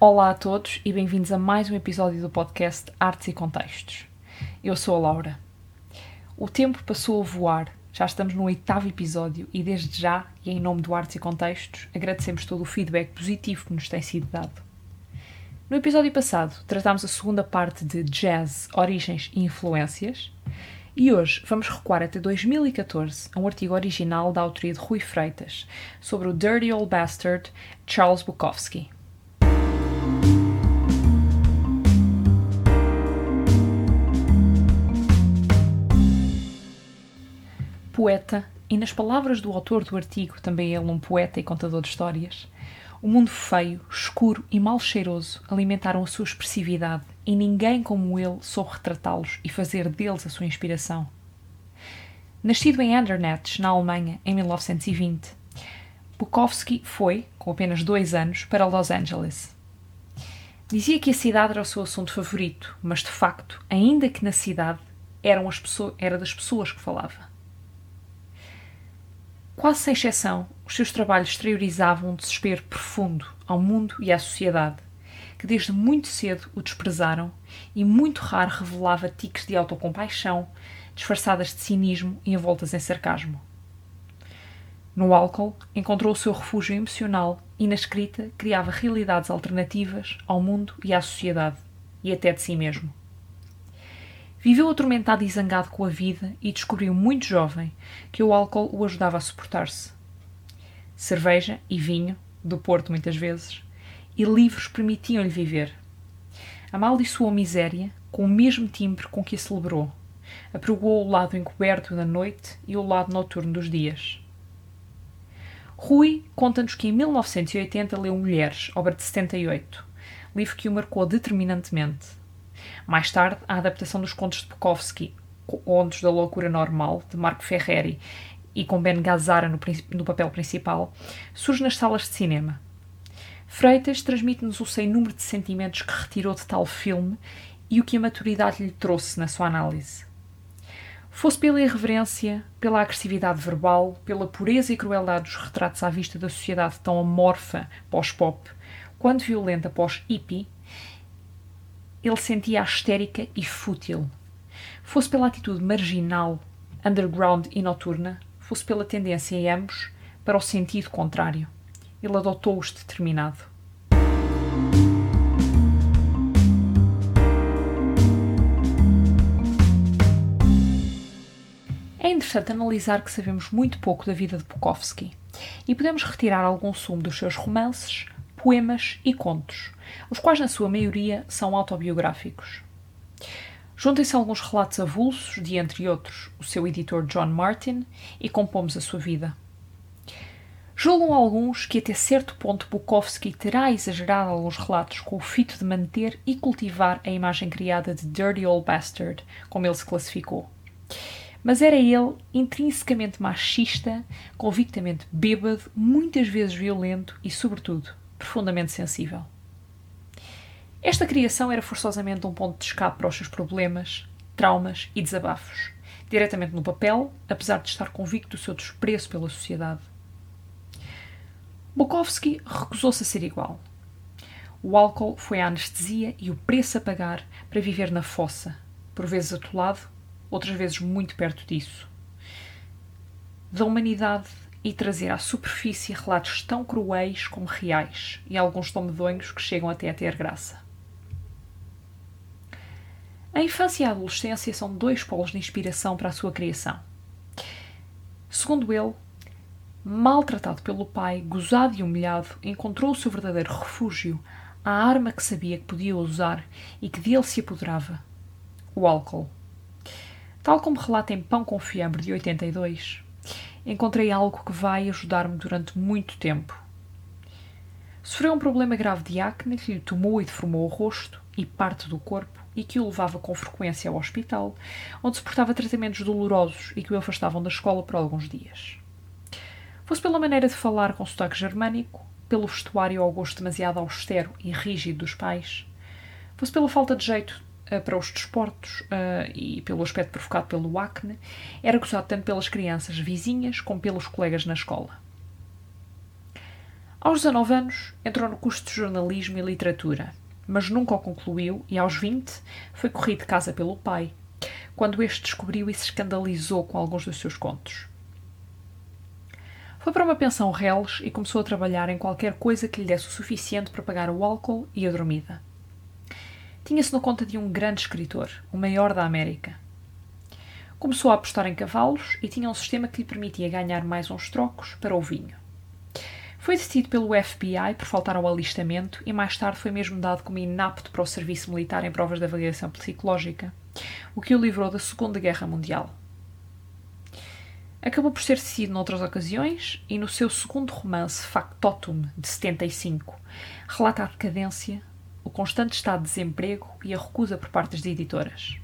Olá a todos e bem-vindos a mais um episódio do podcast Artes e Contextos. Eu sou a Laura. O tempo passou a voar, já estamos no oitavo episódio e desde já, e em nome do Artes e Contextos, agradecemos todo o feedback positivo que nos tem sido dado. No episódio passado, tratámos a segunda parte de Jazz, Origens e Influências e hoje vamos recuar até 2014 a um artigo original da autoria de Rui Freitas sobre o Dirty Old Bastard Charles Bukowski. Poeta, e nas palavras do autor do artigo, também ele um poeta e contador de histórias, o mundo feio, escuro e mal cheiroso alimentaram a sua expressividade e ninguém como ele soube retratá-los e fazer deles a sua inspiração. Nascido em Andernach, na Alemanha, em 1920, Bukowski foi, com apenas dois anos, para Los Angeles. Dizia que a cidade era o seu assunto favorito, mas de facto, ainda que na cidade, eram as pessoas, era das pessoas que falava. Quase sem exceção, os seus trabalhos exteriorizavam um desespero profundo ao mundo e à sociedade, que desde muito cedo o desprezaram e muito raro revelava tiques de autocompaixão, disfarçadas de cinismo e envoltas em sarcasmo. No álcool, encontrou o seu refúgio emocional e na escrita criava realidades alternativas ao mundo e à sociedade, e até de si mesmo. Viveu atormentado e zangado com a vida e descobriu muito jovem que o álcool o ajudava a suportar-se. Cerveja e vinho, do Porto muitas vezes, e livros permitiam-lhe viver. Amaldiçoou a miséria com o mesmo timbre com que a celebrou. Apregou o lado encoberto da noite e o lado noturno dos dias. Rui conta-nos que em 1980 leu Mulheres, obra de 78, livro que o marcou determinantemente mais tarde, a adaptação dos contos de Bukowski, Contos da Loucura Normal, de Marco Ferreri, e com Ben Gazzara no, no papel principal, surge nas salas de cinema. Freitas transmite-nos o sem número de sentimentos que retirou de tal filme e o que a maturidade lhe trouxe na sua análise. Fosse pela irreverência, pela agressividade verbal, pela pureza e crueldade dos retratos à vista da sociedade tão amorfa pós-pop, quanto violenta pós-hippie, ele sentia-a histérica e fútil. Fosse pela atitude marginal, underground e noturna, fosse pela tendência em ambos para o sentido contrário. Ele adotou-os determinado. É interessante analisar que sabemos muito pouco da vida de Bukowski e podemos retirar algum sumo dos seus romances, poemas e contos, os quais, na sua maioria, são autobiográficos. Juntem-se alguns relatos avulsos de, entre outros, o seu editor John Martin e compomos a sua vida. Julgam alguns que até certo ponto Bukowski terá exagerado alguns relatos com o fito de manter e cultivar a imagem criada de Dirty Old Bastard, como ele se classificou. Mas era ele intrinsecamente machista, convictamente bêbado, muitas vezes violento e, sobretudo, profundamente sensível. Esta criação era forçosamente um ponto de escape para os seus problemas, traumas e desabafos, diretamente no papel, apesar de estar convicto do seu desprezo pela sociedade. Bukowski recusou-se a ser igual. O álcool foi a anestesia e o preço a pagar para viver na fossa, por vezes atolado, outras vezes muito perto disso. Da humanidade e trazer à superfície relatos tão cruéis como reais e alguns tão medonhos que chegam até a ter graça. A infância e a adolescência são dois polos de inspiração para a sua criação. Segundo ele, maltratado pelo pai, gozado e humilhado, encontrou o seu verdadeiro refúgio, a arma que sabia que podia usar e que dele se apoderava: o álcool. Tal como relata em Pão com Fiambre de 82, encontrei algo que vai ajudar-me durante muito tempo. Sofreu um problema grave de acne que lhe tomou e deformou o rosto e parte do corpo e que o levava com frequência ao hospital, onde suportava tratamentos dolorosos e que o afastavam da escola por alguns dias. Fosse pela maneira de falar com sotaque germânico, pelo vestuário ao gosto demasiado austero e rígido dos pais, fosse pela falta de jeito para os desportos uh, e pelo aspecto provocado pelo acne, era gozado tanto pelas crianças vizinhas como pelos colegas na escola. Aos 19 anos, entrou no curso de jornalismo e literatura, mas nunca o concluiu e, aos 20, foi corrido de casa pelo pai, quando este descobriu e se escandalizou com alguns dos seus contos. Foi para uma pensão reles e começou a trabalhar em qualquer coisa que lhe desse o suficiente para pagar o álcool e a dormida. Tinha-se na conta de um grande escritor, o maior da América. Começou a apostar em cavalos e tinha um sistema que lhe permitia ganhar mais uns trocos para o vinho. Foi detido pelo FBI por faltar ao alistamento e mais tarde foi mesmo dado como inapto para o serviço militar em provas de avaliação psicológica, o que o livrou da Segunda Guerra Mundial. Acabou por ser decidido noutras ocasiões e no seu segundo romance, Factotum, de 75, relata a decadência, o constante estado de desemprego e a recusa por parte das editoras.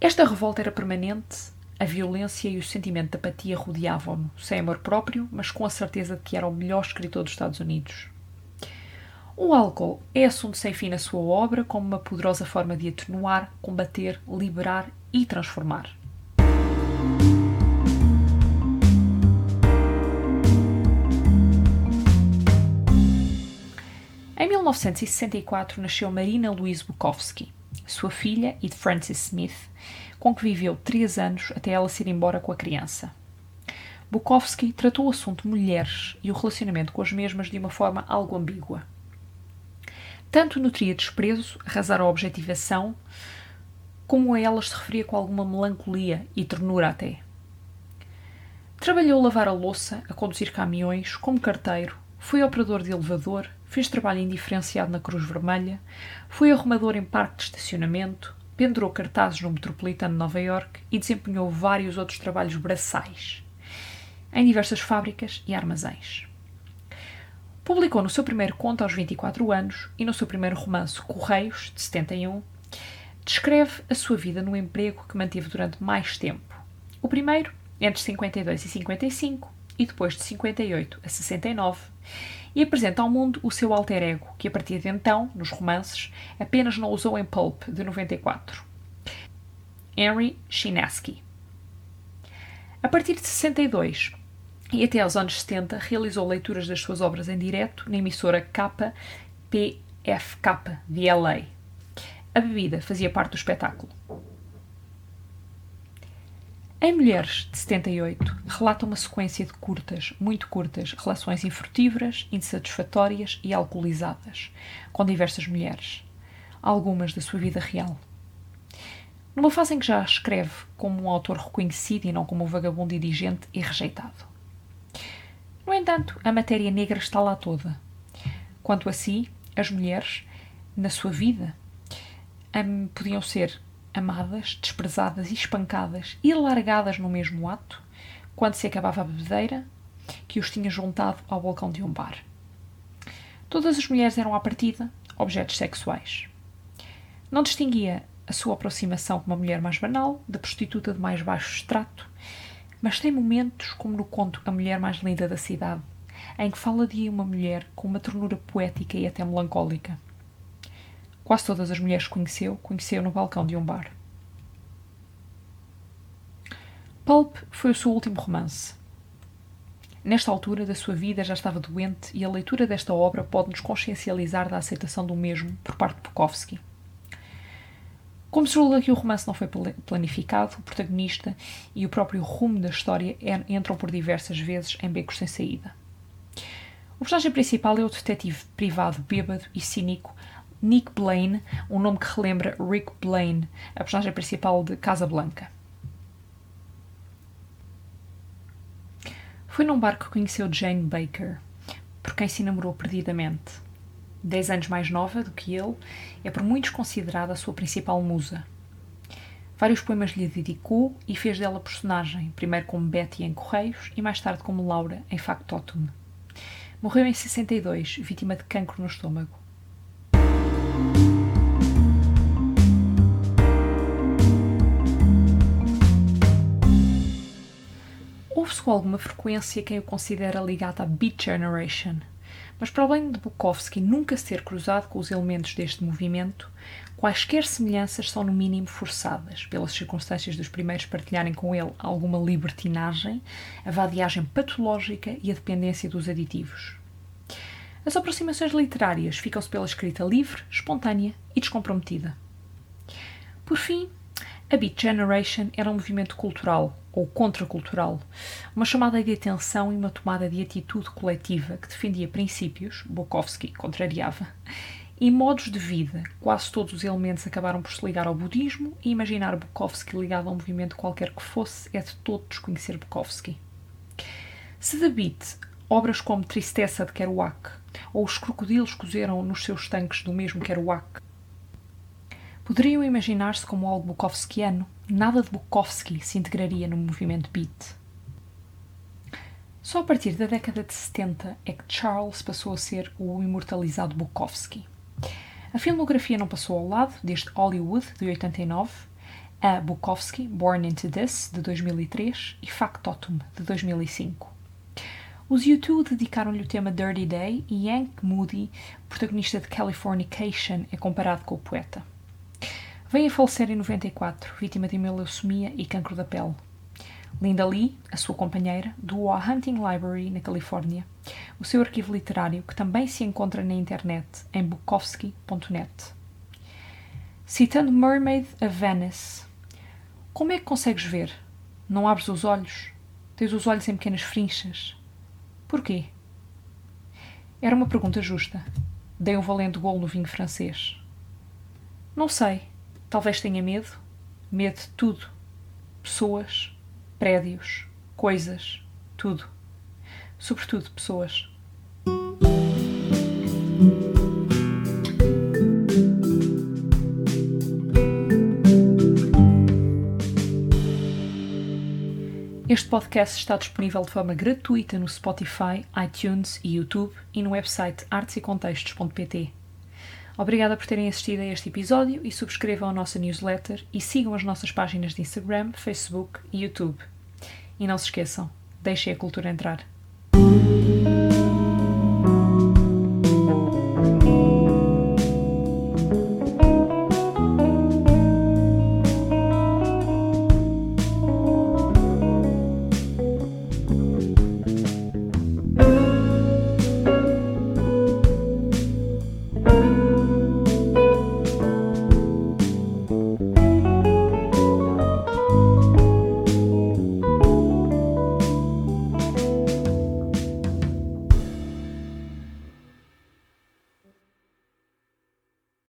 Esta revolta era permanente a violência e o sentimento de apatia rodeavam-no, sem amor próprio, mas com a certeza de que era o melhor escritor dos Estados Unidos. O álcool é assunto sem fim na sua obra, como uma poderosa forma de atenuar, combater, liberar e transformar. Em 1964 nasceu Marina Louise Bukowski, sua filha e de Francis Smith, com que viveu três anos até ela se ir embora com a criança. Bukowski tratou o assunto mulheres e o relacionamento com as mesmas de uma forma algo ambígua. Tanto nutria desprezo, arrasar a objetivação, como a elas se referia com alguma melancolia e ternura até. Trabalhou lavar a louça, a conduzir caminhões, como carteiro, foi operador de elevador, fez trabalho indiferenciado na Cruz Vermelha, foi arrumador em parque de estacionamento, pendurou cartazes no Metropolitano de Nova York e desempenhou vários outros trabalhos braçais em diversas fábricas e armazéns. Publicou no seu primeiro conto aos 24 anos e no seu primeiro romance Correios, de 71, descreve a sua vida no emprego que manteve durante mais tempo. O primeiro, entre 52 e 55, e depois de 58 a 69, e apresenta ao mundo o seu alter ego, que a partir de então, nos romances, apenas não usou em Pulp, de 94. Henry Chinaski. A partir de 62 e até aos anos 70, realizou leituras das suas obras em direto na emissora KPFK de LA. A bebida fazia parte do espetáculo. Em Mulheres, de 78, relata uma sequência de curtas, muito curtas, relações infrutíferas, insatisfatórias e alcoolizadas, com diversas mulheres, algumas da sua vida real. Numa fase em que já escreve como um autor reconhecido e não como um vagabundo indigente e rejeitado. No entanto, a matéria negra está lá toda. Quanto a si, as mulheres, na sua vida, podiam ser amadas, desprezadas e espancadas e largadas no mesmo ato, quando se acabava a bebedeira, que os tinha juntado ao balcão de um bar. Todas as mulheres eram, à partida, objetos sexuais. Não distinguia a sua aproximação com uma mulher mais banal, da prostituta de mais baixo extrato, mas tem momentos, como no conto A Mulher Mais Linda da Cidade, em que fala de uma mulher com uma ternura poética e até melancólica. Quase todas as mulheres que conheceu, conheceu no balcão de um bar. Pulp foi o seu último romance. Nesta altura da sua vida já estava doente e a leitura desta obra pode-nos consciencializar da aceitação do mesmo por parte de Bukowski. Como se julga que o romance não foi planificado, o protagonista e o próprio rumo da história entram por diversas vezes em becos sem saída. O personagem principal é o detetive privado bêbado e cínico Nick Blaine, um nome que relembra Rick Blaine, a personagem principal de Casablanca. Foi num bar que conheceu Jane Baker, por quem se namorou perdidamente. Dez anos mais nova do que ele, é por muitos considerada a sua principal musa. Vários poemas lhe dedicou e fez dela personagem, primeiro como Betty em Correios e mais tarde como Laura em Factotum. Morreu em 62, vítima de cancro no estômago. Ouve-se com alguma frequência quem o considera ligado à Beat Generation, Mas para além de Bukowski nunca se ter cruzado com os elementos deste movimento, quaisquer semelhanças são no mínimo forçadas, pelas circunstâncias dos primeiros partilharem com ele alguma libertinagem, a vadiagem patológica e a dependência dos aditivos. As aproximações literárias ficam-se pela escrita livre, espontânea e descomprometida. Por fim, a Beat Generation era um movimento cultural, ou contracultural, uma chamada de atenção e uma tomada de atitude coletiva que defendia princípios, Bukowski contrariava, e modos de vida. Quase todos os elementos acabaram por se ligar ao budismo e imaginar Bukowski ligado a um movimento qualquer que fosse é de todo desconhecer Bukowski. Se da Beat, obras como Tristeza de Kerouac ou Os Crocodilos cozeram nos seus tanques do mesmo Kerouac Poderiam imaginar-se como algo Bukowskiano, nada de Bukowski se integraria no movimento beat. Só a partir da década de 70 é que Charles passou a ser o imortalizado Bukowski. A filmografia não passou ao lado, desde Hollywood, de 89, a Bukowski, Born Into This, de 2003, e Factotum, de 2005. Os U2 dedicaram-lhe o tema Dirty Day e Hank Moody, protagonista de Californication, é comparado com o poeta. Veio a falecer em 94, vítima de leucemia e cancro da pele. Linda Lee, a sua companheira, doou à Hunting Library, na Califórnia, o seu arquivo literário, que também se encontra na internet em bukowski.net. Citando Mermaid of Venice: Como é que consegues ver? Não abres os olhos? Tens os olhos em pequenas frinchas? Porquê? Era uma pergunta justa. Dei um valente gol no vinho francês. Não sei. Talvez tenha medo. Medo de tudo. Pessoas, prédios, coisas, tudo. Sobretudo pessoas. Este podcast está disponível de forma gratuita no Spotify, iTunes e YouTube e no website artesecontextos.pt. Obrigada por terem assistido a este episódio e subscrevam a nossa newsletter e sigam as nossas páginas de Instagram, Facebook e YouTube. E não se esqueçam, deixem a cultura entrar.